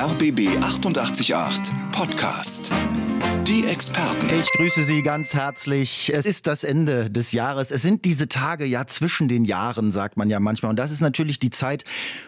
RBB 888 Podcast. Die Experten. Ich grüße Sie ganz herzlich. Es ist das Ende des Jahres. Es sind diese Tage ja zwischen den Jahren, sagt man ja manchmal. Und das ist natürlich die Zeit,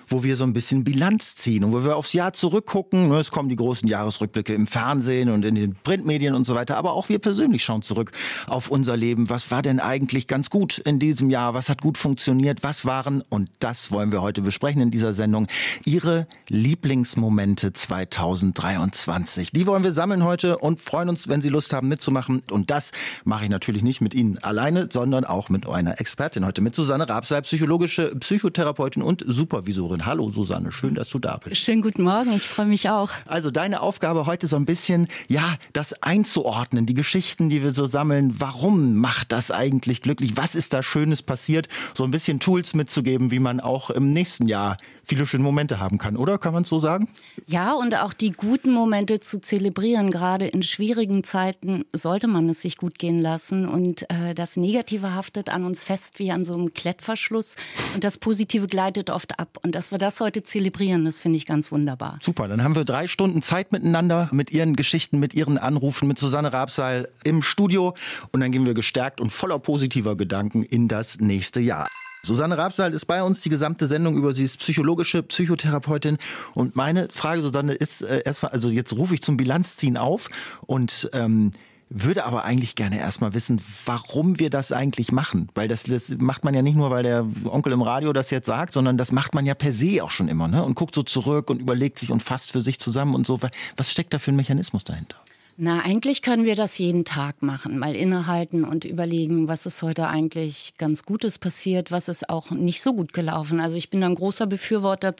wo wir so ein bisschen Bilanz ziehen und wo wir aufs Jahr zurückgucken. Es kommen die großen Jahresrückblicke im Fernsehen und in den Printmedien und so weiter. Aber auch wir persönlich schauen zurück auf unser Leben. Was war denn eigentlich ganz gut in diesem Jahr? Was hat gut funktioniert? Was waren, und das wollen wir heute besprechen in dieser Sendung, Ihre Lieblingsmomente 2023? Die wollen wir sammeln heute und freuen uns, wenn Sie Lust haben mitzumachen. Und das mache ich natürlich nicht mit Ihnen alleine, sondern auch mit einer Expertin heute, mit Susanne Rabsal, psychologische Psychotherapeutin und Supervisorin. Hallo Susanne, schön, dass du da bist. Schönen guten Morgen, ich freue mich auch. Also deine Aufgabe heute so ein bisschen, ja, das einzuordnen, die Geschichten, die wir so sammeln. Warum macht das eigentlich glücklich? Was ist da Schönes passiert? So ein bisschen Tools mitzugeben, wie man auch im nächsten Jahr viele schöne Momente haben kann, oder? Kann man es so sagen? Ja, und auch die guten Momente zu zelebrieren, gerade in schwierigen Zeiten sollte man es sich gut gehen lassen. Und äh, das Negative haftet an uns fest wie an so einem Klettverschluss. Und das Positive gleitet oft ab. Und dass wir das heute zelebrieren, das finde ich ganz wunderbar. Super, dann haben wir drei Stunden Zeit miteinander, mit Ihren Geschichten, mit Ihren Anrufen, mit Susanne Rabseil im Studio. Und dann gehen wir gestärkt und voller positiver Gedanken in das nächste Jahr. Susanne Rabsal ist bei uns die gesamte Sendung über. Sie ist psychologische Psychotherapeutin. Und meine Frage, Susanne, ist äh, erstmal, also jetzt rufe ich zum Bilanzziehen auf und ähm, würde aber eigentlich gerne erstmal wissen, warum wir das eigentlich machen. Weil das, das, macht man ja nicht nur, weil der Onkel im Radio das jetzt sagt, sondern das macht man ja per se auch schon immer. Ne? Und guckt so zurück und überlegt sich und fasst für sich zusammen und so. Was steckt da für ein Mechanismus dahinter? Na, eigentlich können wir das jeden Tag machen, mal innehalten und überlegen, was ist heute eigentlich ganz Gutes passiert, was ist auch nicht so gut gelaufen. Also ich bin ein großer Befürworter,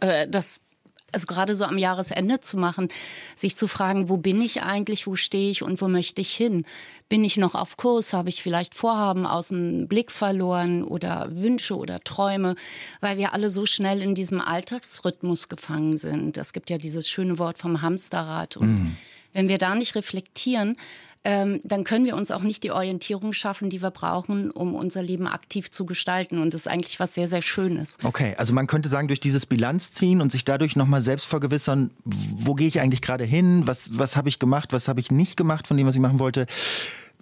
äh, das also gerade so am Jahresende zu machen, sich zu fragen, wo bin ich eigentlich, wo stehe ich und wo möchte ich hin? Bin ich noch auf Kurs? Habe ich vielleicht Vorhaben aus dem Blick verloren oder Wünsche oder Träume, weil wir alle so schnell in diesem Alltagsrhythmus gefangen sind. Es gibt ja dieses schöne Wort vom Hamsterrad und mhm wenn wir da nicht reflektieren, ähm, dann können wir uns auch nicht die Orientierung schaffen, die wir brauchen, um unser Leben aktiv zu gestalten. Und das ist eigentlich was sehr, sehr Schönes. Okay, also man könnte sagen, durch dieses Bilanzziehen und sich dadurch nochmal selbst vergewissern, wo gehe ich eigentlich gerade hin, was, was habe ich gemacht, was habe ich nicht gemacht von dem, was ich machen wollte,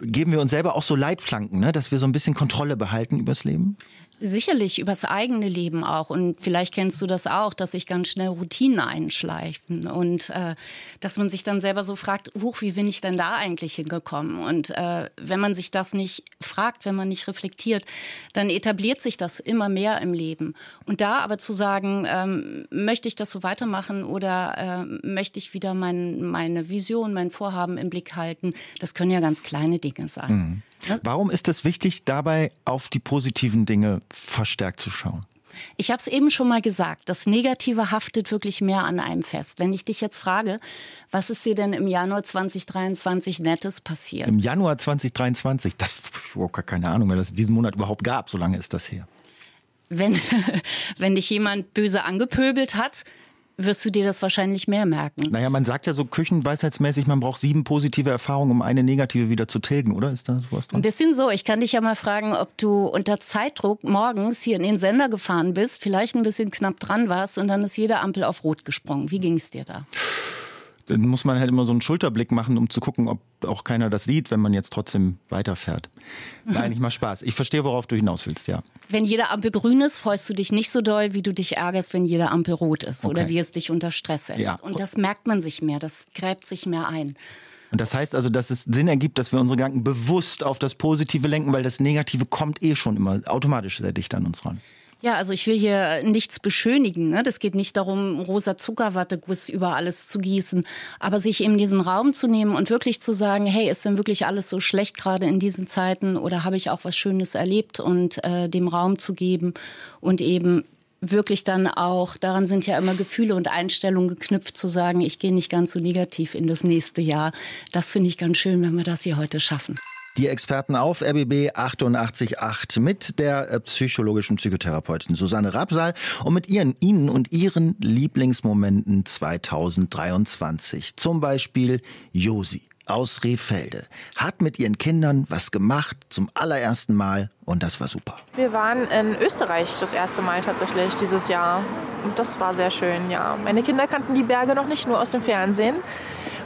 geben wir uns selber auch so Leitplanken, ne? dass wir so ein bisschen Kontrolle behalten übers Leben? Sicherlich übers eigene Leben auch. Und vielleicht kennst du das auch, dass sich ganz schnell Routinen einschleifen und äh, dass man sich dann selber so fragt, huch, wie bin ich denn da eigentlich hingekommen? Und äh, wenn man sich das nicht fragt, wenn man nicht reflektiert, dann etabliert sich das immer mehr im Leben. Und da aber zu sagen, ähm, möchte ich das so weitermachen oder äh, möchte ich wieder mein, meine Vision, mein Vorhaben im Blick halten, das können ja ganz kleine Dinge sein. Mhm. Warum ist es wichtig, dabei auf die positiven Dinge verstärkt zu schauen? Ich habe es eben schon mal gesagt, das Negative haftet wirklich mehr an einem fest. Wenn ich dich jetzt frage, was ist dir denn im Januar 2023 Nettes passiert? Im Januar 2023? Das, oh, keine Ahnung, weil das diesen Monat überhaupt gab, so lange ist das her. Wenn, wenn dich jemand böse angepöbelt hat, wirst du dir das wahrscheinlich mehr merken. Naja, man sagt ja so küchenweisheitsmäßig, man braucht sieben positive Erfahrungen, um eine negative wieder zu tilgen, oder? Ist da sowas dran? Ein bisschen so. Ich kann dich ja mal fragen, ob du unter Zeitdruck morgens hier in den Sender gefahren bist, vielleicht ein bisschen knapp dran warst und dann ist jede Ampel auf Rot gesprungen. Wie ging es dir da? Dann muss man halt immer so einen Schulterblick machen, um zu gucken, ob auch keiner das sieht, wenn man jetzt trotzdem weiterfährt. Nein, ich mach Spaß. Ich verstehe, worauf du hinaus willst, ja. Wenn jede Ampel grün ist, freust du dich nicht so doll, wie du dich ärgerst, wenn jede Ampel rot ist okay. oder wie es dich unter Stress setzt. Ja. Und das merkt man sich mehr, das gräbt sich mehr ein. Und das heißt also, dass es Sinn ergibt, dass wir unsere Gedanken bewusst auf das Positive lenken, weil das Negative kommt eh schon immer automatisch sehr dicht an uns ran. Ja, also ich will hier nichts beschönigen. Ne? Das geht nicht darum, rosa Zuckerwatteguss über alles zu gießen, aber sich eben diesen Raum zu nehmen und wirklich zu sagen, hey, ist denn wirklich alles so schlecht gerade in diesen Zeiten oder habe ich auch was Schönes erlebt und äh, dem Raum zu geben und eben wirklich dann auch, daran sind ja immer Gefühle und Einstellungen geknüpft, zu sagen, ich gehe nicht ganz so negativ in das nächste Jahr. Das finde ich ganz schön, wenn wir das hier heute schaffen. Die Experten auf RBB 888 mit der äh, psychologischen Psychotherapeutin Susanne Rapsal und mit ihren, Ihnen und Ihren Lieblingsmomenten 2023. Zum Beispiel Josi aus Rehfelde hat mit ihren Kindern was gemacht zum allerersten Mal und das war super. Wir waren in Österreich das erste Mal tatsächlich dieses Jahr und das war sehr schön, ja. Meine Kinder kannten die Berge noch nicht nur aus dem Fernsehen.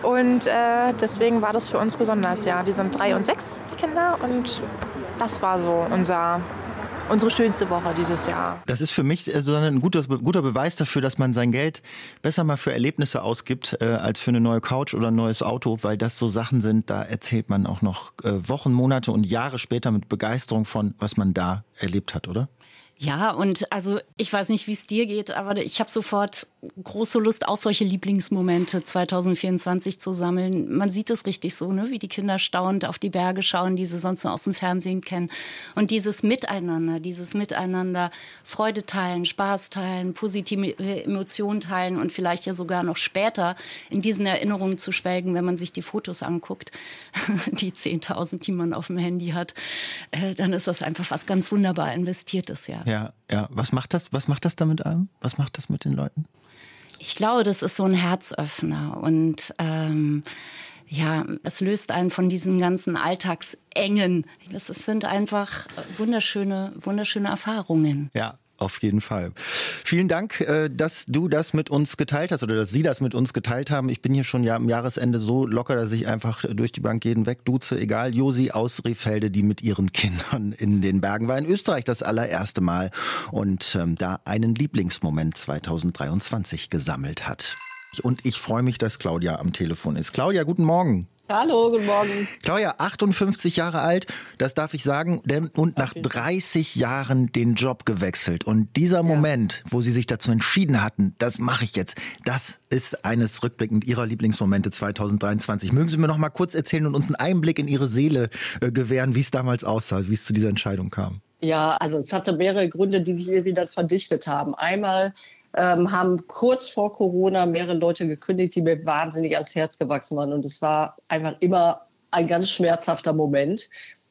Und äh, deswegen war das für uns besonders, ja. Die sind drei und sechs, Kinder. Und das war so unser unsere schönste Woche dieses Jahr. Das ist für mich äh, so ein guter, guter Beweis dafür, dass man sein Geld besser mal für Erlebnisse ausgibt, äh, als für eine neue Couch oder ein neues Auto, weil das so Sachen sind, da erzählt man auch noch äh, Wochen, Monate und Jahre später mit Begeisterung von, was man da erlebt hat, oder? Ja, und also ich weiß nicht, wie es dir geht, aber ich habe sofort große Lust, auch solche Lieblingsmomente 2024 zu sammeln. Man sieht es richtig so, ne? wie die Kinder staunend auf die Berge schauen, die sie sonst nur aus dem Fernsehen kennen. Und dieses Miteinander, dieses Miteinander, Freude teilen, Spaß teilen, positive Emotionen teilen und vielleicht ja sogar noch später in diesen Erinnerungen zu schwelgen, wenn man sich die Fotos anguckt, die 10.000, die man auf dem Handy hat, äh, dann ist das einfach was ganz wunderbar investiertes, ja. Ja, ja. Was macht das, was macht das da mit einem? Was macht das mit den Leuten? Ich glaube, das ist so ein Herzöffner und ähm, ja, es löst einen von diesen ganzen Alltagsengen. Das sind einfach wunderschöne, wunderschöne Erfahrungen. Ja, auf jeden Fall. Vielen Dank, äh, dass du das mit uns geteilt hast oder dass Sie das mit uns geteilt haben. Ich bin hier schon ja am Jahresende so locker, dass ich einfach durch die Bank jeden wegduze. Egal, Josi aus Rehfelde, die mit ihren Kindern in den Bergen war. In Österreich das allererste Mal und ähm, da einen Lieblingsmoment 2023 gesammelt hat. Und ich freue mich, dass Claudia am Telefon ist. Claudia, guten Morgen. Hallo, guten Morgen. Claudia, 58 Jahre alt, das darf ich sagen, und nach 30 Jahren den Job gewechselt. Und dieser ja. Moment, wo Sie sich dazu entschieden hatten, das mache ich jetzt, das ist eines rückblickend Ihrer Lieblingsmomente 2023. Mögen Sie mir noch mal kurz erzählen und uns einen Einblick in Ihre Seele äh, gewähren, wie es damals aussah, wie es zu dieser Entscheidung kam? Ja, also es hatte mehrere Gründe, die sich irgendwie dann verdichtet haben. Einmal ähm, haben kurz vor Corona mehrere Leute gekündigt, die mir wahnsinnig ans Herz gewachsen waren. Und es war einfach immer ein ganz schmerzhafter Moment.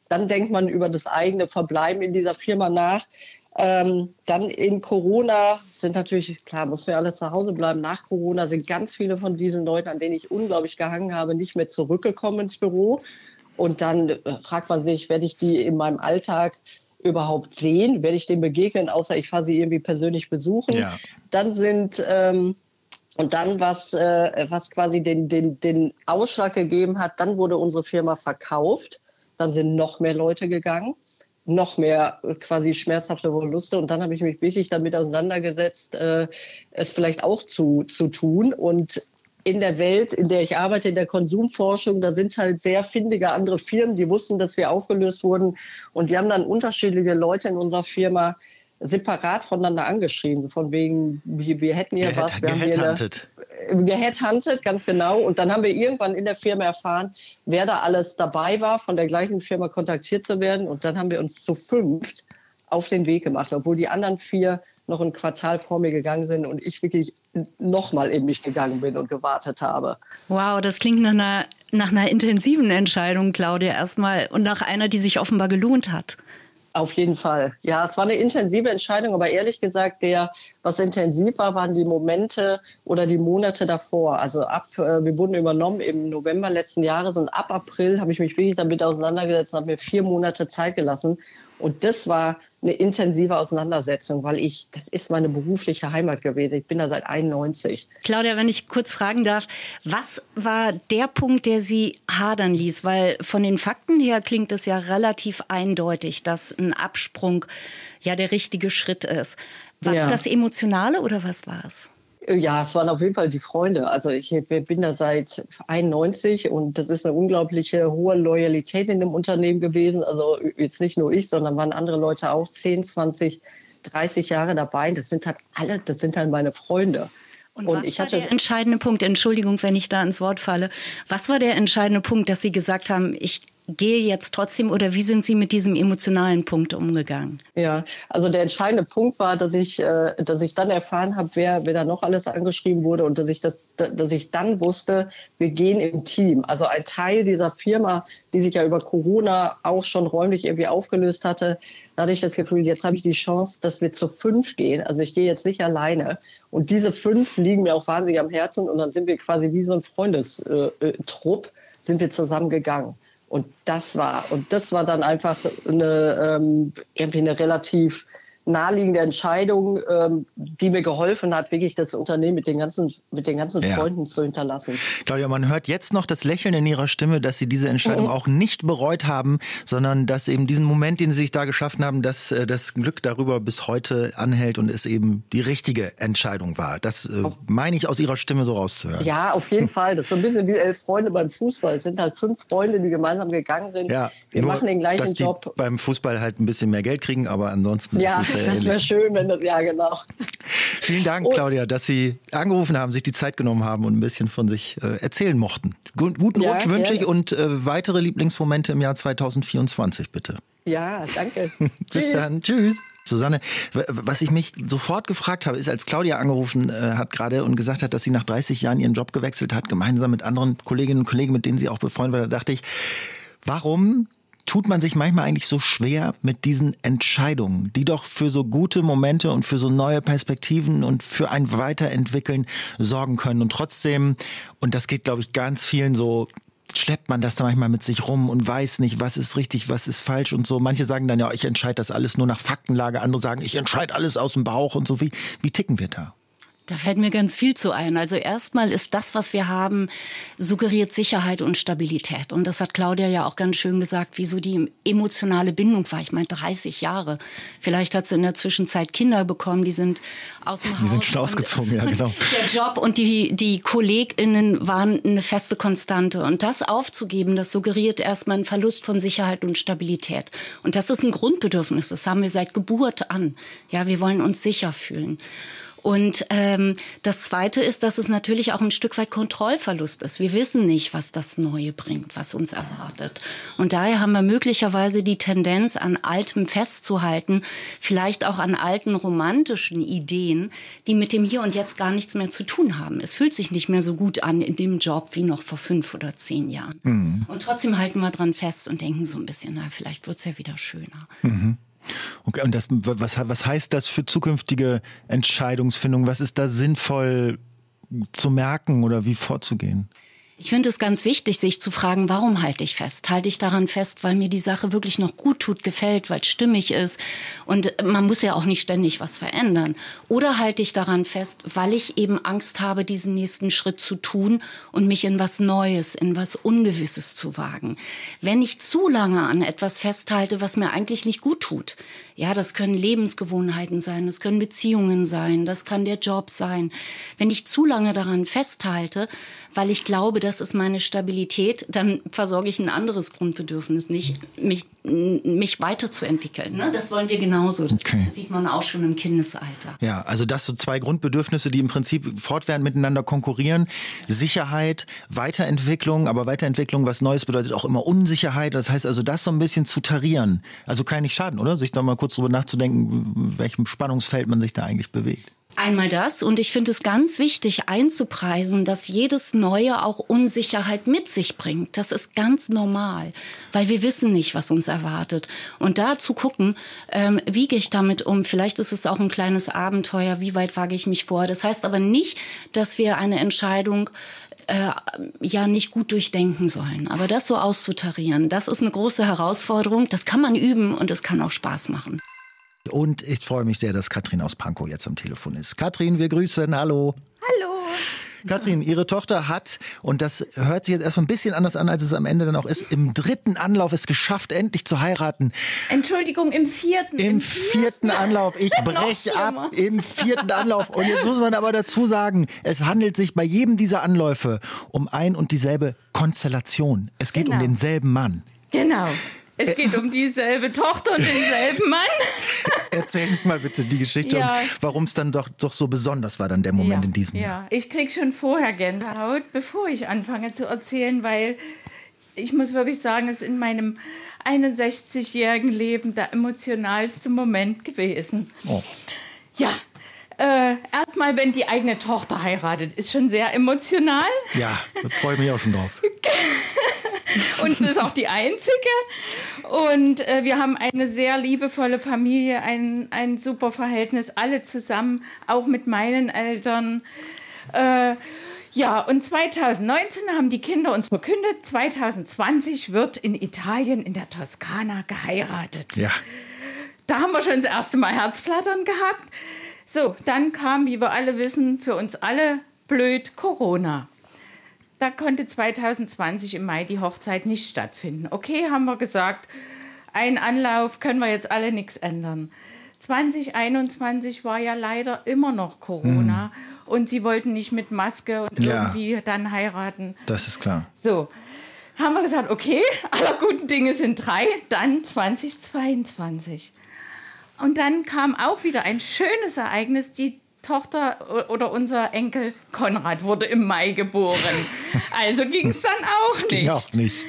Dann denkt man über das eigene Verbleiben in dieser Firma nach. Ähm, dann in Corona sind natürlich, klar, mussten wir alle zu Hause bleiben. Nach Corona sind ganz viele von diesen Leuten, an denen ich unglaublich gehangen habe, nicht mehr zurückgekommen ins Büro. Und dann äh, fragt man sich, werde ich die in meinem Alltag überhaupt sehen? Werde ich dem begegnen, außer ich fahre sie irgendwie persönlich besuchen? Ja. Dann sind ähm, und dann, was, äh, was quasi den, den, den Ausschlag gegeben hat, dann wurde unsere Firma verkauft. Dann sind noch mehr Leute gegangen, noch mehr äh, quasi schmerzhafte Verluste. Und dann habe ich mich wirklich damit auseinandergesetzt, äh, es vielleicht auch zu, zu tun. Und in der Welt, in der ich arbeite, in der Konsumforschung, da sind halt sehr findige andere Firmen, die wussten, dass wir aufgelöst wurden. Und die haben dann unterschiedliche Leute in unserer Firma separat voneinander angeschrieben, von wegen, wir, wir hätten hier was. Wir haben hier geheadhuntet, ganz genau. Und dann haben wir irgendwann in der Firma erfahren, wer da alles dabei war, von der gleichen Firma kontaktiert zu werden. Und dann haben wir uns zu fünft auf den Weg gemacht, obwohl die anderen vier noch ein Quartal vor mir gegangen sind und ich wirklich nochmal in mich gegangen bin und gewartet habe. Wow, das klingt nach einer, nach einer intensiven Entscheidung, Claudia, erstmal und nach einer, die sich offenbar gelohnt hat. Auf jeden Fall. Ja, es war eine intensive Entscheidung, aber ehrlich gesagt, der, was intensiv war, waren die Momente oder die Monate davor. Also ab, äh, wir wurden übernommen im November letzten Jahres und ab April habe ich mich wirklich damit auseinandergesetzt und habe mir vier Monate Zeit gelassen. Und das war eine intensive Auseinandersetzung, weil ich, das ist meine berufliche Heimat gewesen. Ich bin da seit 91. Claudia, wenn ich kurz fragen darf, was war der Punkt, der Sie hadern ließ? Weil von den Fakten her klingt es ja relativ eindeutig, dass ein Absprung ja der richtige Schritt ist. War ja. das Emotionale oder was war es? Ja, es waren auf jeden Fall die Freunde. Also ich bin da seit 91 und das ist eine unglaubliche hohe Loyalität in dem Unternehmen gewesen. Also jetzt nicht nur ich, sondern waren andere Leute auch 10, 20, 30 Jahre dabei. Das sind halt alle, das sind halt meine Freunde. Und, und was war der entscheidende Punkt? Entschuldigung, wenn ich da ins Wort falle. Was war der entscheidende Punkt, dass Sie gesagt haben, ich gehe jetzt trotzdem oder wie sind Sie mit diesem emotionalen Punkt umgegangen? Ja, also der entscheidende Punkt war, dass ich, äh, dass ich dann erfahren habe, wer, wer da noch alles angeschrieben wurde und dass ich, das, dass ich dann wusste, wir gehen im Team. Also ein Teil dieser Firma, die sich ja über Corona auch schon räumlich irgendwie aufgelöst hatte, da hatte ich das Gefühl, jetzt habe ich die Chance, dass wir zu fünf gehen. Also ich gehe jetzt nicht alleine. Und diese fünf liegen mir auch wahnsinnig am Herzen und dann sind wir quasi wie so ein Freundestrupp. Äh, sind wir zusammen gegangen. Und das war, und das war dann einfach eine, ähm, irgendwie eine relativ naheliegende Entscheidung, ähm, die mir geholfen hat, wirklich das Unternehmen mit den ganzen, mit den ganzen ja. Freunden zu hinterlassen. Claudia, man hört jetzt noch das Lächeln in Ihrer Stimme, dass Sie diese Entscheidung mhm. auch nicht bereut haben, sondern dass eben diesen Moment, den Sie sich da geschaffen haben, dass äh, das Glück darüber bis heute anhält und es eben die richtige Entscheidung war. Das äh, meine ich aus Ihrer Stimme so rauszuhören. Ja, auf jeden Fall. Das ist so ein bisschen wie elf Freunde beim Fußball. Es sind halt fünf Freunde, die gemeinsam gegangen sind. Ja, Wir nur, machen den gleichen dass Job. Die beim Fußball halt ein bisschen mehr Geld kriegen, aber ansonsten ja. ist es das wäre schön, wenn das, ja, genau. Vielen Dank, Claudia, dass Sie angerufen haben, sich die Zeit genommen haben und ein bisschen von sich äh, erzählen mochten. Guten ja, Rutsch wünsche ich und äh, weitere Lieblingsmomente im Jahr 2024, bitte. Ja, danke. Bis dann. Tschüss. Susanne, was ich mich sofort gefragt habe, ist, als Claudia angerufen äh, hat gerade und gesagt hat, dass sie nach 30 Jahren ihren Job gewechselt hat, gemeinsam mit anderen Kolleginnen und Kollegen, mit denen sie auch befreundet war, da dachte ich, warum tut man sich manchmal eigentlich so schwer mit diesen Entscheidungen, die doch für so gute Momente und für so neue Perspektiven und für ein Weiterentwickeln sorgen können. Und trotzdem, und das geht, glaube ich, ganz vielen so, schleppt man das da manchmal mit sich rum und weiß nicht, was ist richtig, was ist falsch und so. Manche sagen dann ja, ich entscheide das alles nur nach Faktenlage, andere sagen, ich entscheide alles aus dem Bauch und so. Wie, wie ticken wir da? Da fällt mir ganz viel zu ein. Also erstmal ist das, was wir haben, suggeriert Sicherheit und Stabilität. Und das hat Claudia ja auch ganz schön gesagt, wie so die emotionale Bindung war. Ich meine, 30 Jahre. Vielleicht hat sie in der Zwischenzeit Kinder bekommen, die sind aus dem die Haus. Die sind schon ausgezogen, ja, genau. Der Job und die, die KollegInnen waren eine feste Konstante. Und das aufzugeben, das suggeriert erstmal einen Verlust von Sicherheit und Stabilität. Und das ist ein Grundbedürfnis. Das haben wir seit Geburt an. Ja, wir wollen uns sicher fühlen. Und ähm, das Zweite ist, dass es natürlich auch ein Stück weit Kontrollverlust ist. Wir wissen nicht, was das Neue bringt, was uns erwartet. Und daher haben wir möglicherweise die Tendenz, an Altem festzuhalten, vielleicht auch an alten romantischen Ideen, die mit dem Hier und Jetzt gar nichts mehr zu tun haben. Es fühlt sich nicht mehr so gut an in dem Job wie noch vor fünf oder zehn Jahren. Mhm. Und trotzdem halten wir dran fest und denken so ein bisschen, na, vielleicht wird's ja wieder schöner. Mhm. Okay, und das, was, was heißt das für zukünftige Entscheidungsfindung? Was ist da sinnvoll zu merken oder wie vorzugehen? Ich finde es ganz wichtig, sich zu fragen, warum halte ich fest? Halte ich daran fest, weil mir die Sache wirklich noch gut tut, gefällt, weil es stimmig ist? Und man muss ja auch nicht ständig was verändern. Oder halte ich daran fest, weil ich eben Angst habe, diesen nächsten Schritt zu tun und mich in was Neues, in was Ungewisses zu wagen? Wenn ich zu lange an etwas festhalte, was mir eigentlich nicht gut tut, ja, das können Lebensgewohnheiten sein, das können Beziehungen sein, das kann der Job sein. Wenn ich zu lange daran festhalte, weil ich glaube, das ist meine Stabilität, dann versorge ich ein anderes Grundbedürfnis nicht, mich, mich weiterzuentwickeln. Ne? Das wollen wir genauso. Das okay. sieht man auch schon im Kindesalter. Ja, also das so zwei Grundbedürfnisse, die im Prinzip fortwährend miteinander konkurrieren. Sicherheit, Weiterentwicklung, aber Weiterentwicklung, was Neues bedeutet auch immer Unsicherheit. Das heißt also, das so ein bisschen zu tarieren. Also kann nicht schaden, oder? Sich da mal kurz drüber nachzudenken, welchem Spannungsfeld man sich da eigentlich bewegt. Einmal das und ich finde es ganz wichtig einzupreisen, dass jedes Neue auch Unsicherheit mit sich bringt. Das ist ganz normal, weil wir wissen nicht, was uns erwartet. Und da zu gucken, ähm, wie gehe ich damit um? Vielleicht ist es auch ein kleines Abenteuer, wie weit wage ich mich vor? Das heißt aber nicht, dass wir eine Entscheidung äh, ja nicht gut durchdenken sollen. Aber das so auszutarieren, das ist eine große Herausforderung. Das kann man üben und es kann auch Spaß machen. Und ich freue mich sehr, dass Katrin aus Pankow jetzt am Telefon ist. Katrin, wir grüßen. Hallo. Hallo. Katrin, Ihre Tochter hat, und das hört sich jetzt erstmal ein bisschen anders an, als es am Ende dann auch ist, im dritten Anlauf es geschafft, endlich zu heiraten. Entschuldigung, im vierten. Im, Im vierten, vierten Anlauf. Ich breche ab. Im vierten Anlauf. Und jetzt muss man aber dazu sagen, es handelt sich bei jedem dieser Anläufe um ein und dieselbe Konstellation. Es geht genau. um denselben Mann. Genau. Es geht um dieselbe Tochter und denselben Mann. Erzähl mal bitte die Geschichte, ja. warum es dann doch, doch so besonders war, dann der Moment ja, in diesem ja. Jahr. Ich kriege schon vorher Gänsehaut, bevor ich anfange zu erzählen, weil ich muss wirklich sagen, es ist in meinem 61-jährigen Leben der emotionalste Moment gewesen. Oh. Ja, äh, erstmal, wenn die eigene Tochter heiratet, ist schon sehr emotional. Ja, da freue ich mich auch schon drauf. und es ist auch die einzige. Und äh, wir haben eine sehr liebevolle Familie, ein, ein super Verhältnis, alle zusammen, auch mit meinen Eltern. Äh, Ja, und 2019 haben die Kinder uns verkündet, 2020 wird in Italien in der Toskana geheiratet. Ja. Da haben wir schon das erste Mal Herzflattern gehabt. So, dann kam, wie wir alle wissen, für uns alle blöd Corona. Da konnte 2020 im Mai die Hochzeit nicht stattfinden. Okay, haben wir gesagt, ein Anlauf können wir jetzt alle nichts ändern. 2021 war ja leider immer noch Corona. Hm und sie wollten nicht mit Maske und ja, irgendwie dann heiraten. Das ist klar. So, haben wir gesagt, okay, aller guten Dinge sind drei, dann 2022. Und dann kam auch wieder ein schönes Ereignis. Die Tochter oder unser Enkel Konrad wurde im Mai geboren. Also ging es dann auch nicht. Ging auch nicht.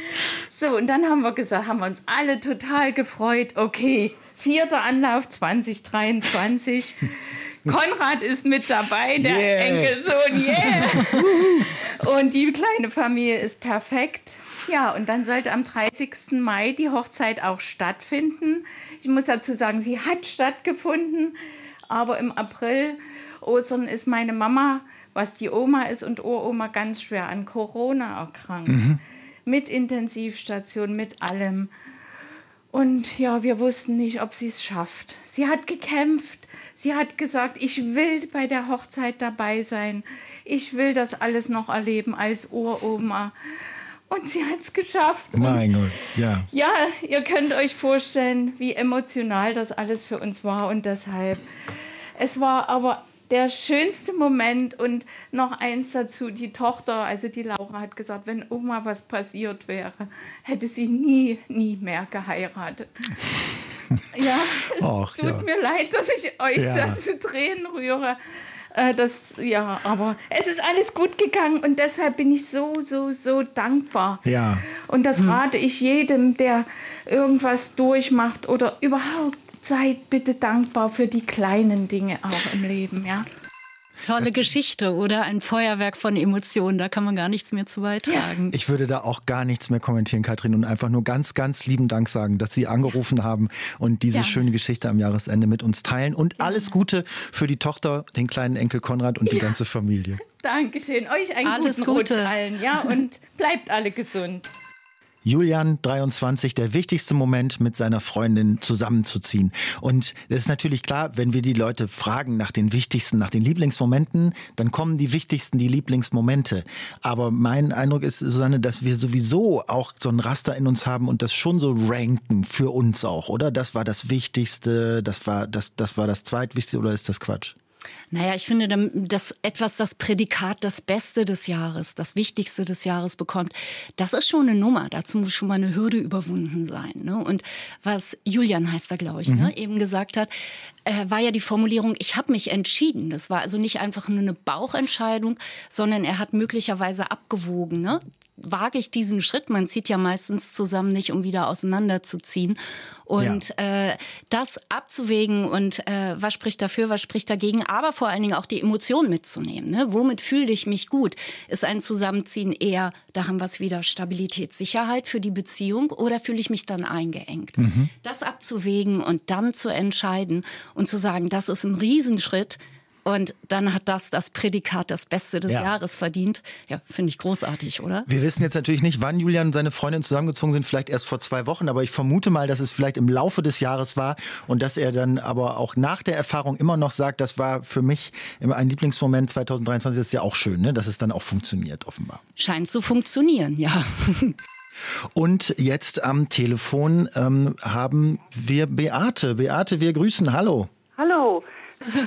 So, und dann haben wir gesagt, haben wir uns alle total gefreut. Okay, vierter Anlauf 2023. Konrad ist mit dabei, der yeah. Enkelsohn, yeah. und die kleine Familie ist perfekt. Ja, und dann sollte am 30. Mai die Hochzeit auch stattfinden. Ich muss dazu sagen, sie hat stattgefunden, aber im April, Ostern, ist meine Mama, was die Oma ist und Uroma, ganz schwer an Corona erkrankt. Mhm. Mit Intensivstation, mit allem. Und ja, wir wussten nicht, ob sie es schafft. Sie hat gekämpft. Sie hat gesagt, ich will bei der Hochzeit dabei sein. Ich will das alles noch erleben als Uroma. Und sie hat es geschafft. Mein Gott, ja. Ja, ihr könnt euch vorstellen, wie emotional das alles für uns war. Und deshalb, es war aber der schönste Moment und noch eins dazu, die Tochter, also die Laura hat gesagt, wenn Oma was passiert wäre, hätte sie nie, nie mehr geheiratet. Ja, es Och, tut ja. mir leid, dass ich euch ja. da zu Tränen rühre. Äh, das, ja, aber es ist alles gut gegangen und deshalb bin ich so, so, so dankbar. Ja. Und das hm. rate ich jedem, der irgendwas durchmacht oder überhaupt seid bitte dankbar für die kleinen Dinge auch im Leben, ja. Tolle Geschichte oder ein Feuerwerk von Emotionen. Da kann man gar nichts mehr zu beitragen. Ich würde da auch gar nichts mehr kommentieren, Katrin, und einfach nur ganz, ganz lieben Dank sagen, dass Sie angerufen haben und diese ja. schöne Geschichte am Jahresende mit uns teilen. Und alles Gute für die Tochter, den kleinen Enkel Konrad und die ja. ganze Familie. Dankeschön. Euch einen alles guten Gute. Rutsch allen, ja, und bleibt alle gesund. Julian 23, der wichtigste Moment mit seiner Freundin zusammenzuziehen. Und es ist natürlich klar, wenn wir die Leute fragen nach den wichtigsten, nach den Lieblingsmomenten, dann kommen die wichtigsten, die Lieblingsmomente. Aber mein Eindruck ist, Susanne, dass wir sowieso auch so ein Raster in uns haben und das schon so ranken für uns auch, oder? Das war das Wichtigste, das war das, das war das Zweitwichtigste oder ist das Quatsch? Naja, ich finde, dass etwas das Prädikat das Beste des Jahres, das Wichtigste des Jahres bekommt, das ist schon eine Nummer. Dazu muss schon mal eine Hürde überwunden sein. Ne? Und was Julian heißt da, glaube ich, ne, mhm. ne, eben gesagt hat, äh, war ja die Formulierung, ich habe mich entschieden. Das war also nicht einfach nur eine Bauchentscheidung, sondern er hat möglicherweise abgewogen. Ne? Wage ich diesen Schritt? Man zieht ja meistens zusammen nicht, um wieder auseinanderzuziehen. Und ja. äh, das abzuwägen und äh, was spricht dafür, was spricht dagegen, aber vor allen Dingen auch die Emotionen mitzunehmen. Ne? Womit fühle ich mich gut? Ist ein Zusammenziehen eher, da haben wir es wieder, Stabilität, Sicherheit für die Beziehung oder fühle ich mich dann eingeengt? Mhm. Das abzuwägen und dann zu entscheiden und zu sagen, das ist ein Riesenschritt, und dann hat das das Prädikat das Beste des ja. Jahres verdient. Ja, finde ich großartig, oder? Wir wissen jetzt natürlich nicht, wann Julian und seine Freundin zusammengezogen sind, vielleicht erst vor zwei Wochen, aber ich vermute mal, dass es vielleicht im Laufe des Jahres war und dass er dann aber auch nach der Erfahrung immer noch sagt, das war für mich immer ein Lieblingsmoment 2023. Das ist ja auch schön, ne? dass es dann auch funktioniert, offenbar. Scheint zu funktionieren, ja. Und jetzt am Telefon ähm, haben wir Beate. Beate, wir grüßen. Hallo. Hallo.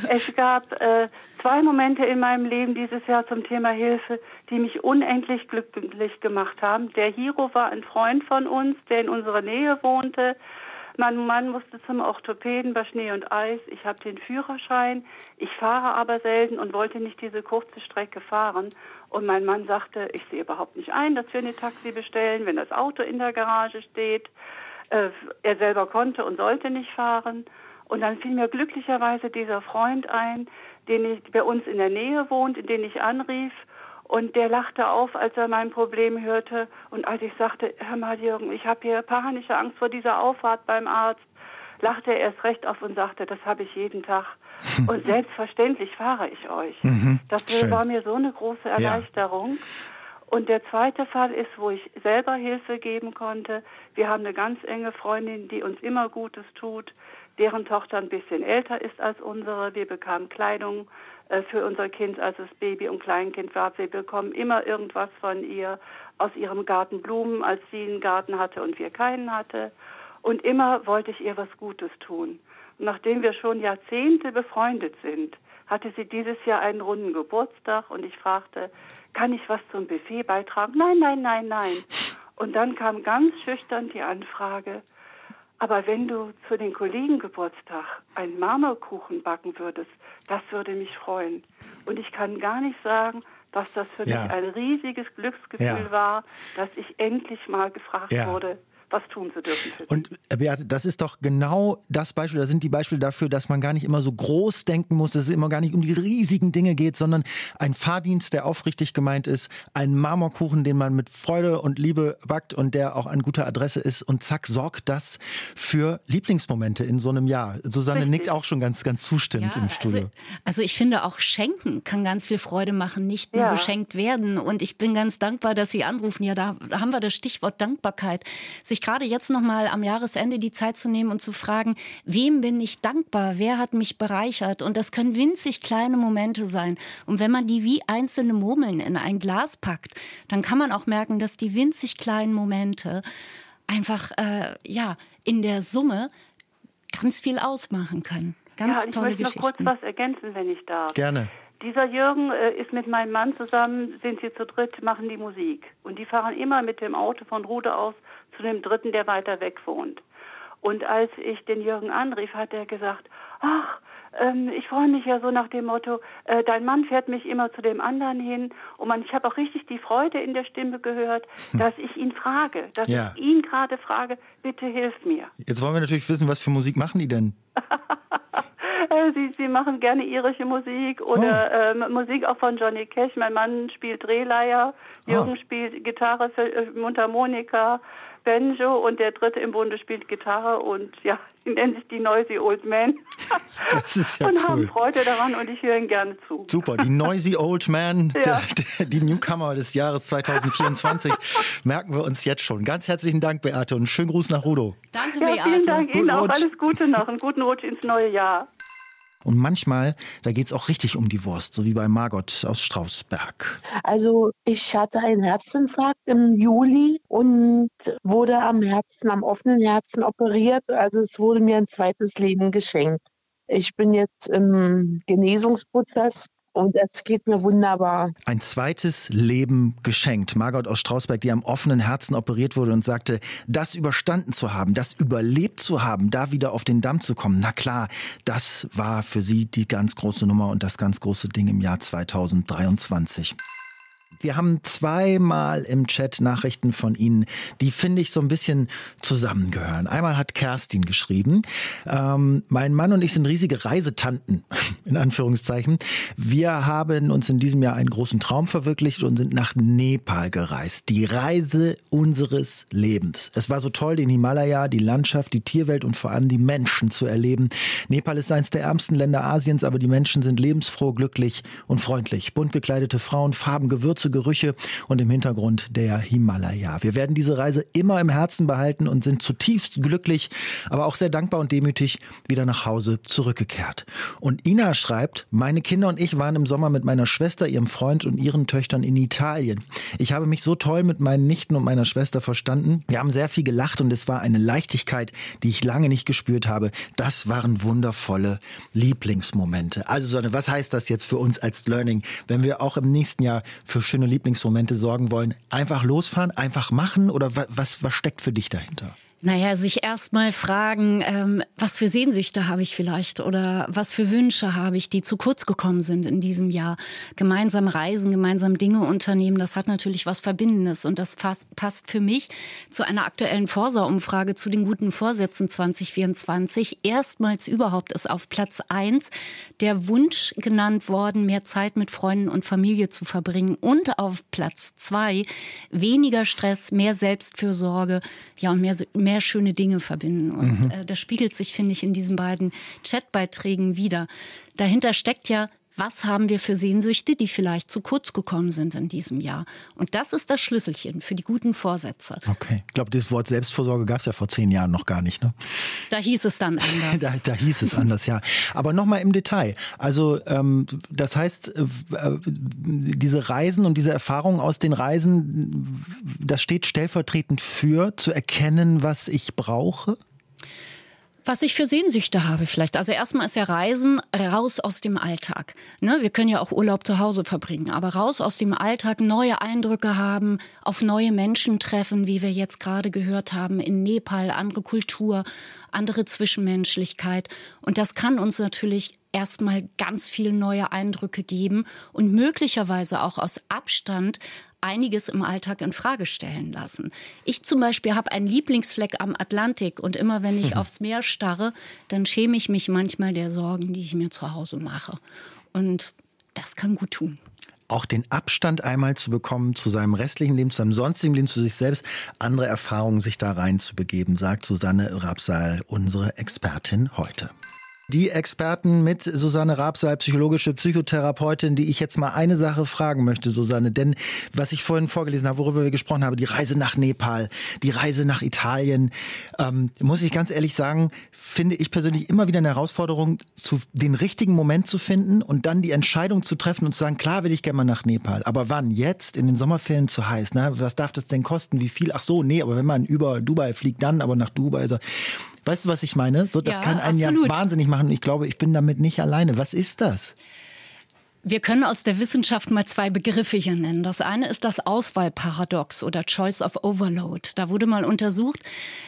Es gab äh, zwei Momente in meinem Leben dieses Jahr zum Thema Hilfe, die mich unendlich glücklich gemacht haben. Der Hiro war ein Freund von uns, der in unserer Nähe wohnte. Mein Mann musste zum Orthopäden bei Schnee und Eis. Ich habe den Führerschein. Ich fahre aber selten und wollte nicht diese kurze Strecke fahren. Und mein Mann sagte, ich sehe überhaupt nicht ein, dass wir eine Taxi bestellen, wenn das Auto in der Garage steht. Äh, er selber konnte und sollte nicht fahren. Und dann fiel mir glücklicherweise dieser Freund ein, den ich bei uns in der Nähe wohnt, in den ich anrief. Und der lachte auf, als er mein Problem hörte. Und als ich sagte, hör mal Jürgen, ich habe hier panische Angst vor dieser Auffahrt beim Arzt, lachte er erst recht auf und sagte, das habe ich jeden Tag. Und selbstverständlich fahre ich euch. Mhm, das schön. war mir so eine große Erleichterung. Und der zweite Fall ist, wo ich selber Hilfe geben konnte. Wir haben eine ganz enge Freundin, die uns immer Gutes tut, deren Tochter ein bisschen älter ist als unsere. Wir bekamen Kleidung äh, für unser Kind, als es Baby und Kleinkind war. Wir bekommen immer irgendwas von ihr aus ihrem Garten Blumen, als sie einen Garten hatte und wir keinen hatte. Und immer wollte ich ihr was Gutes tun. Und nachdem wir schon Jahrzehnte befreundet sind, hatte sie dieses Jahr einen runden Geburtstag und ich fragte, kann ich was zum Buffet beitragen? Nein, nein, nein, nein. Und dann kam ganz schüchtern die Anfrage, aber wenn du zu den Kollegengeburtstag einen Marmorkuchen backen würdest, das würde mich freuen. Und ich kann gar nicht sagen, was das für Ja. mich ein riesiges Glücksgefühl Ja. war, dass ich endlich mal gefragt Ja. wurde, was tun zu dürfen. Und äh, Beate, das ist doch genau das Beispiel, das sind die Beispiele dafür, dass man gar nicht immer so groß denken muss, dass es immer gar nicht um die riesigen Dinge geht, sondern ein Fahrdienst, der aufrichtig gemeint ist, ein Marmorkuchen, den man mit Freude und Liebe backt und der auch an guter Adresse ist und zack, sorgt das für Lieblingsmomente in so einem Jahr. Susanne Richtig. nickt auch schon ganz, ganz zustimmend im Studio. Also, also ich finde auch Schenken kann ganz viel Freude machen, nicht nur Ja. geschenkt werden. Und ich bin ganz dankbar, dass Sie anrufen. Ja, da haben wir das Stichwort Dankbarkeit. Sich gerade jetzt nochmal am Jahresende die Zeit zu nehmen und zu fragen, wem bin ich dankbar? Wer hat mich bereichert? Und das können winzig kleine Momente sein. Und wenn man die wie einzelne Murmeln in ein Glas packt, dann kann man auch merken, dass die winzig kleinen Momente einfach, äh, ja, in der Summe ganz viel ausmachen können. Ganz ja, ich tolle möchte noch Geschichten. kurz was ergänzen, wenn ich darf. Gerne. Dieser Jürgen äh, ist mit meinem Mann zusammen, sind sie zu dritt, machen die Musik. Und die fahren immer mit dem Auto von Rude aus zu dem dritten, der weiter weg wohnt. Und als ich den Jürgen anrief, hat er gesagt, ach, ähm, ich freue mich ja so nach dem Motto, äh, dein Mann fährt mich immer zu dem anderen hin. Und man, ich habe auch richtig die Freude in der Stimme gehört, dass ich ihn frage, dass Ja. ich ihn gerade frage, bitte hilf mir. Jetzt wollen wir natürlich wissen, was für Musik machen die denn? Äh, Sie, sie machen gerne irische Musik oder ähm, Musik auch von Johnny Cash. Mein Mann spielt Drehleier, Jürgen Ah. spielt Gitarre, für, äh, Mundharmonika, Banjo und der dritte im Bunde spielt Gitarre und ja, die nennen sich die Noisy Old Man Das ist ja und haben cool. Freude daran und ich höre ihnen gerne zu. Super, die Noisy Old Man, Ja. der, der, die Newcomer des Jahres 2024, merken wir uns jetzt schon. Ganz herzlichen Dank, Beate, und schönen Gruß nach Rudo. Danke, Ja, vielen Beate. Dank Ihnen Guten auch. Rutsch. Alles Gute noch. Einen guten Rutsch ins neue Jahr. Und manchmal, da geht's auch richtig um die Wurst, so wie bei Margot aus Strausberg. Also ich hatte einen Herzinfarkt im Juli und wurde am Herzen, am offenen Herzen operiert. Also es wurde mir ein zweites Leben geschenkt. Ich bin jetzt im Genesungsprozess und es geht mir wunderbar. Ein zweites Leben geschenkt. Margot aus Strausberg, die am offenen Herzen operiert wurde und sagte, das überstanden zu haben, das überlebt zu haben, da wieder auf den Damm zu kommen. Na klar, das war für sie die ganz große Nummer und das ganz große Ding im Jahr 2023. Wir haben zweimal im Chat Nachrichten von Ihnen, die finde ich so ein bisschen zusammengehören. Einmal hat Kerstin geschrieben, ähm, mein Mann und ich sind riesige Reisetanten, in Anführungszeichen. Wir haben uns in diesem Jahr einen großen Traum verwirklicht und sind nach Nepal gereist. Die Reise unseres Lebens. Es war so toll, den Himalaya, die Landschaft, die Tierwelt und vor allem die Menschen zu erleben. Nepal ist eines der ärmsten Länder Asiens, aber die Menschen sind lebensfroh, glücklich und freundlich. Bunt gekleidete Frauen, Farben, Gewürze, Gerüche und im Hintergrund der Himalaya. Wir werden diese Reise immer im Herzen behalten und sind zutiefst glücklich, aber auch sehr dankbar und demütig wieder nach Hause zurückgekehrt. Und Ina schreibt, meine Kinder und ich waren im Sommer mit meiner Schwester, ihrem Freund und ihren Töchtern in Italien. Ich habe mich so toll mit meinen Nichten und meiner Schwester verstanden. Wir haben sehr viel gelacht und es war eine Leichtigkeit, die ich lange nicht gespürt habe. Das waren wundervolle Lieblingsmomente. Also Sonne, was heißt das jetzt für uns als Learning, wenn wir auch im nächsten Jahr für schöne Lieblingsmomente sorgen wollen? Einfach losfahren, einfach machen oder wa- was, was steckt für dich dahinter? Naja, sich erst mal fragen, ähm, was für Sehnsüchte habe ich vielleicht oder was für Wünsche habe ich, die zu kurz gekommen sind in diesem Jahr. Gemeinsam reisen, gemeinsam Dinge unternehmen, das hat natürlich was Verbindendes und das passt, passt für mich zu einer aktuellen Forsa-Umfrage zu den guten Vorsätzen 2024. Erstmals überhaupt ist auf Platz eins der Wunsch genannt worden, mehr Zeit mit Freunden und Familie zu verbringen und auf Platz zwei weniger Stress, mehr Selbstfürsorge, ja und mehr schöne Dinge verbinden. Und mhm. äh, das spiegelt sich, finde ich, in diesen beiden Chatbeiträgen wieder. Dahinter steckt ja was haben wir für Sehnsüchte, die vielleicht zu kurz gekommen sind in diesem Jahr. Und das ist das Schlüsselchen für die guten Vorsätze. Okay, ich glaube, das Wort Selbstvorsorge gab es ja vor zehn Jahren noch gar nicht. Ne? Da hieß es dann anders. da, da hieß es anders, ja. Aber nochmal im Detail. Also ähm, das heißt, äh, äh, diese Reisen und diese Erfahrungen aus den Reisen, das steht stellvertretend für zu erkennen, was ich brauche? Was ich für Sehnsüchte habe vielleicht. Also erstmal ist ja Reisen raus aus dem Alltag. Ne? Wir können ja auch Urlaub zu Hause verbringen, aber raus aus dem Alltag, neue Eindrücke haben, auf neue Menschen treffen, wie wir jetzt gerade gehört haben, in Nepal, andere Kultur, andere Zwischenmenschlichkeit. Und das kann uns natürlich erstmal ganz viel neue Eindrücke geben und möglicherweise auch aus Abstand einiges im Alltag in Frage stellen lassen. Ich zum Beispiel habe einen Lieblingsfleck am Atlantik und immer wenn ich mhm. aufs Meer starre, dann schäme ich mich manchmal der Sorgen, die ich mir zu Hause mache. Und das kann gut tun auch den Abstand einmal zu bekommen zu seinem restlichen Leben, zu seinem sonstigen Leben, zu sich selbst, andere Erfahrungen sich da rein zu begeben, sagt Susanne Rapsal, unsere Expertin heute. Die Experten mit Susanne Rabsal, psychologische Psychotherapeutin, die ich jetzt mal eine Sache fragen möchte, Susanne. Denn was ich vorhin vorgelesen habe, worüber wir gesprochen haben, die Reise nach Nepal, die Reise nach Italien, ähm, muss ich ganz ehrlich sagen, finde ich persönlich immer wieder eine Herausforderung, zu, den richtigen Moment zu finden und dann die Entscheidung zu treffen und zu sagen, klar will ich gerne mal nach Nepal. Aber wann? Jetzt? In den Sommerferien zu heiß? Na, was darf das denn kosten? Wie viel? Ach so, nee, aber wenn man über Dubai fliegt, dann aber nach Dubai. Also, Weißt du, was ich meine? So, das ja, kann einen absolut. ja wahnsinnig machen. Ich glaube, ich bin damit nicht alleine. Was ist das? Wir können aus der Wissenschaft mal zwei Begriffe hier nennen. Das eine ist das Auswahlparadox oder Choice of Overload. Da wurde mal untersucht,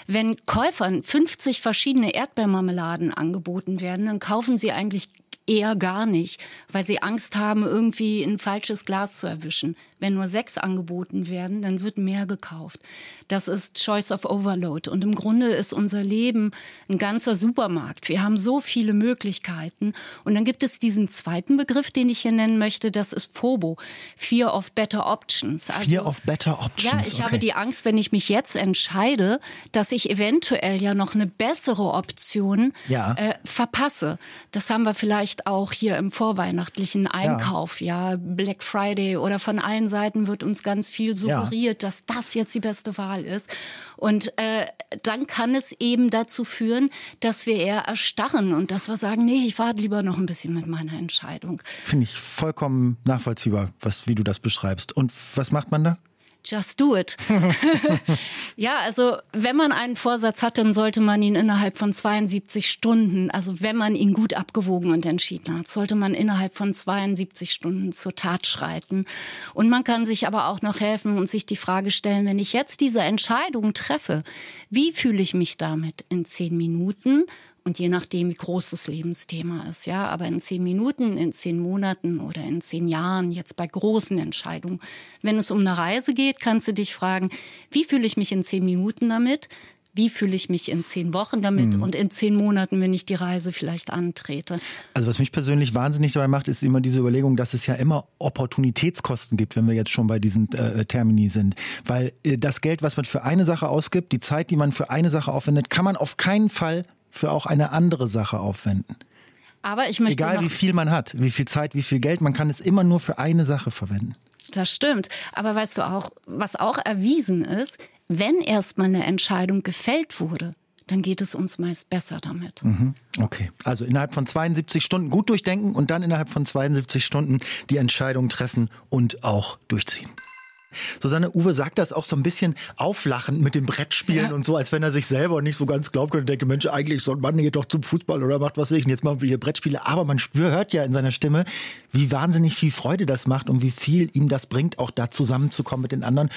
wenn Käufern 50 verschiedene Erdbeermarmeladen angeboten werden, dann kaufen sie eigentlich eher gar nicht, weil sie Angst haben, irgendwie ein falsches Glas zu erwischen. Wenn nur sechs angeboten werden, dann wird mehr gekauft. Das ist Choice of Overload. Und im Grunde ist unser Leben ein ganzer Supermarkt. Wir haben so viele Möglichkeiten. Und dann gibt es diesen zweiten Begriff, den ich hier nennen möchte. Das ist FOBO. Fear of Better Options. Also, Fear of Better Options. Ja, ich okay. habe die Angst, wenn ich mich jetzt entscheide, dass ich eventuell ja noch eine bessere Option ja. äh, verpasse. Das haben wir vielleicht auch hier im vorweihnachtlichen Einkauf. Ja. ja, Black Friday oder von allen Seiten wird uns ganz viel suggeriert, ja. dass das jetzt die beste Wahl ist. Und äh, dann kann es eben dazu führen, dass wir eher erstarren und dass wir sagen, nee, ich warte lieber noch ein bisschen mit meiner Entscheidung. Finde ich vollkommen nachvollziehbar, was, wie du das beschreibst. Und was macht man da? Just do it. ja, also wenn man einen Vorsatz hat, dann sollte man ihn innerhalb von 72 Stunden, also wenn man ihn gut abgewogen und entschieden hat, sollte man innerhalb von 72 Stunden zur Tat schreiten. Und man kann sich aber auch noch helfen und sich die Frage stellen, wenn ich jetzt diese Entscheidung treffe, wie fühle ich mich damit in zehn Minuten? Und je nachdem, wie groß das Lebensthema ist, ja, aber in zehn Minuten, in zehn Monaten oder in zehn Jahren, jetzt bei großen Entscheidungen. Wenn es um eine Reise geht, kannst du dich fragen, wie fühle ich mich in zehn Minuten damit? Wie fühle ich mich in zehn Wochen damit mhm. und in zehn Monaten, wenn ich die Reise vielleicht antrete? Also was mich persönlich wahnsinnig dabei macht, ist immer diese Überlegung, dass es ja immer Opportunitätskosten gibt, wenn wir jetzt schon bei diesen äh, Termini sind. Weil äh, das Geld, was man für eine Sache ausgibt, die Zeit, die man für eine Sache aufwendet, kann man auf keinen Fall für auch eine andere Sache aufwenden. Aber ich möchte Egal wie viel man hat, wie viel Zeit, wie viel Geld, man kann es immer nur für eine Sache verwenden. Das stimmt. Aber weißt du auch, was auch erwiesen ist, wenn erstmal eine Entscheidung gefällt wurde, dann geht es uns meist besser damit. Mhm. Okay, also innerhalb von 72 Stunden gut durchdenken und dann innerhalb von 72 Stunden die Entscheidung treffen und auch durchziehen. Susanne Uwe sagt das auch so ein bisschen auflachend mit dem Brettspielen ja. und so, als wenn er sich selber nicht so ganz glaubt und denke, Mensch, eigentlich soll man geht doch zum Fußball oder macht was ich. Und jetzt machen wir hier Brettspiele. Aber man hört ja in seiner Stimme, wie wahnsinnig viel Freude das macht und wie viel ihm das bringt, auch da zusammenzukommen mit den anderen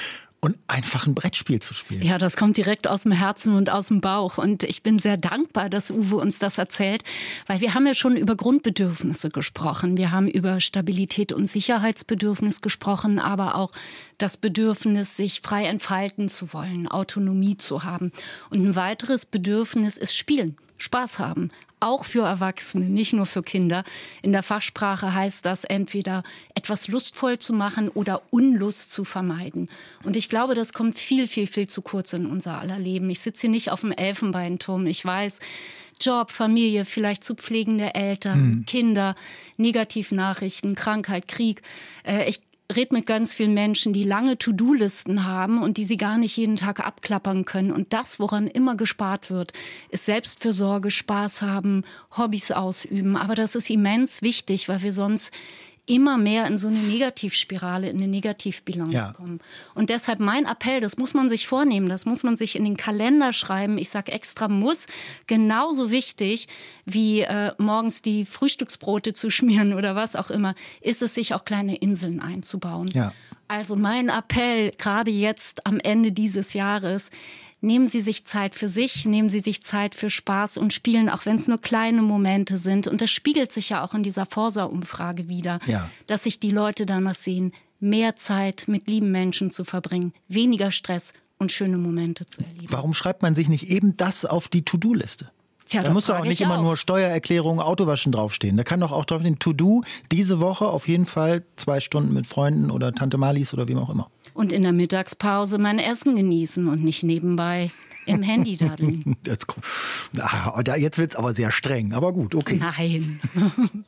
und einfach ein Brettspiel zu spielen. Ja, das kommt direkt aus dem Herzen und aus dem Bauch. Und ich bin sehr dankbar, dass Uwe uns das erzählt, weil wir haben ja schon über Grundbedürfnisse gesprochen. Wir haben über Stabilität und Sicherheitsbedürfnis gesprochen, aber auch das Bedürfnis, sich frei entfalten zu wollen, Autonomie zu haben. Und ein weiteres Bedürfnis ist Spielen. Spaß haben. Auch für Erwachsene, nicht nur für Kinder. In der Fachsprache heißt das entweder etwas lustvoll zu machen oder Unlust zu vermeiden. Und ich glaube, das kommt viel, viel, viel zu kurz in unser aller Leben. Ich sitze hier nicht auf dem Elfenbeinturm. Ich weiß, Job, Familie, vielleicht zu pflegende Eltern, hm. Kinder, Negativnachrichten, Krankheit, Krieg. Äh, ich rede mit ganz vielen Menschen, die lange To-Do-Listen haben und die sie gar nicht jeden Tag abklappern können. Und das, woran immer gespart wird, ist Selbstfürsorge, Spaß haben, Hobbys ausüben. Aber das ist immens wichtig, weil wir sonst immer mehr in so eine Negativspirale, in eine Negativbilanz ja. kommen. Und deshalb mein Appell, das muss man sich vornehmen, das muss man sich in den Kalender schreiben. Ich sage extra muss, genauso wichtig wie äh, morgens die Frühstücksbrote zu schmieren oder was auch immer, ist es, sich auch kleine Inseln einzubauen. Ja. Also mein Appell, gerade jetzt am Ende dieses Jahres, nehmen Sie sich Zeit für sich, nehmen Sie sich Zeit für Spaß und Spielen, auch wenn es nur kleine Momente sind. Und das spiegelt sich ja auch in dieser Forsa-Umfrage wieder, ja. dass sich die Leute danach sehen, mehr Zeit mit lieben Menschen zu verbringen, weniger Stress und schöne Momente zu erleben. Warum schreibt man sich nicht eben das auf die To-Do-Liste? Tja, da muss doch auch nicht immer auch. nur Steuererklärung, Autowaschen draufstehen. Da kann doch auch draufstehen, To-Do, diese Woche auf jeden Fall zwei Stunden mit Freunden oder Tante Malis oder wem auch immer und in der Mittagspause mein Essen genießen und nicht nebenbei im Handy daddeln. jetzt, jetzt wird es aber sehr streng, aber gut, okay. Nein.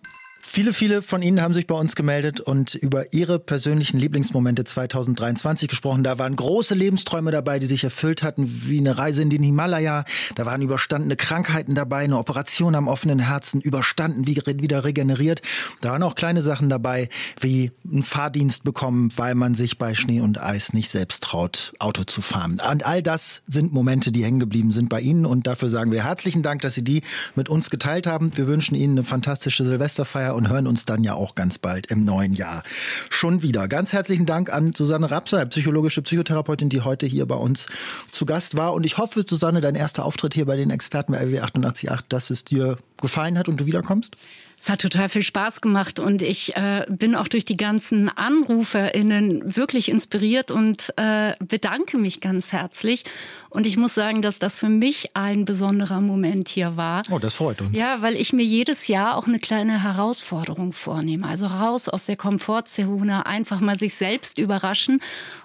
Viele, viele von Ihnen haben sich bei uns gemeldet und über ihre persönlichen Lieblingsmomente 2023 gesprochen. Da waren große Lebensträume dabei, die sich erfüllt hatten, wie eine Reise in den Himalaya. Da waren überstandene Krankheiten dabei, eine Operation am offenen Herzen, überstanden, wieder regeneriert. Da waren auch kleine Sachen dabei, wie einen Fahrdienst bekommen, weil man sich bei Schnee und Eis nicht selbst traut, Auto zu fahren. Und all das sind Momente, die hängen geblieben sind bei Ihnen. Und dafür sagen wir herzlichen Dank, dass Sie die mit uns geteilt haben. Wir wünschen Ihnen eine fantastische Silvesterfeier und hören uns dann ja auch ganz bald im neuen Jahr schon wieder. Ganz herzlichen Dank an Susanne Rapsay, psychologische Psychotherapeutin, die heute hier bei uns zu Gast war. Und ich hoffe, Susanne, dein erster Auftritt hier bei den Experten bei RW 888, dass es dir gefallen hat und du wiederkommst. Es hat total viel Spaß gemacht und ich äh, bin auch durch die ganzen AnruferInnen wirklich inspiriert und äh, bedanke mich ganz herzlich. Und ich muss sagen, dass das für mich ein besonderer Moment hier war. Oh, das freut uns. Ja, weil ich mir jedes Jahr auch eine kleine Herausforderung vornehme. Also raus aus der Komfortzone, einfach mal sich selbst überraschen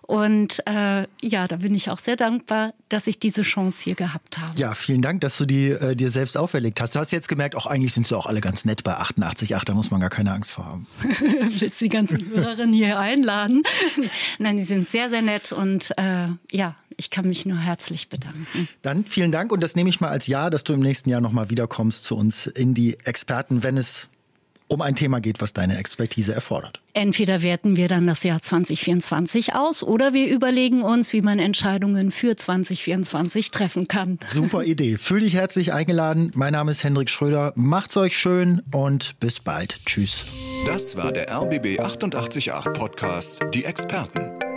und äh, ja, da bin ich auch sehr dankbar, dass ich diese Chance hier gehabt habe. Ja, vielen Dank, dass du die äh, dir selbst auferlegt hast. Du hast jetzt gemerkt, auch eigentlich sind sie auch alle ganz nett bei 88.8, da muss man gar keine Angst vor haben. Willst du die ganzen Hörerinnen hier einladen? Nein, die sind sehr, sehr nett und äh, ja, ich kann mich nur herzlich bedanken. Dann vielen Dank und das nehme ich mal als Ja, dass du im nächsten Jahr nochmal wiederkommst zu uns in die Experten, wenn es um ein Thema geht, was deine Expertise erfordert. Entweder werten wir dann das Jahr 2024 aus oder wir überlegen uns, wie man Entscheidungen für 2024 treffen kann. Super Idee. Fühl dich herzlich eingeladen. Mein Name ist Hendrik Schröder. Macht's euch schön und bis bald. Tschüss. Das war der RBB 888 Podcast, die Experten.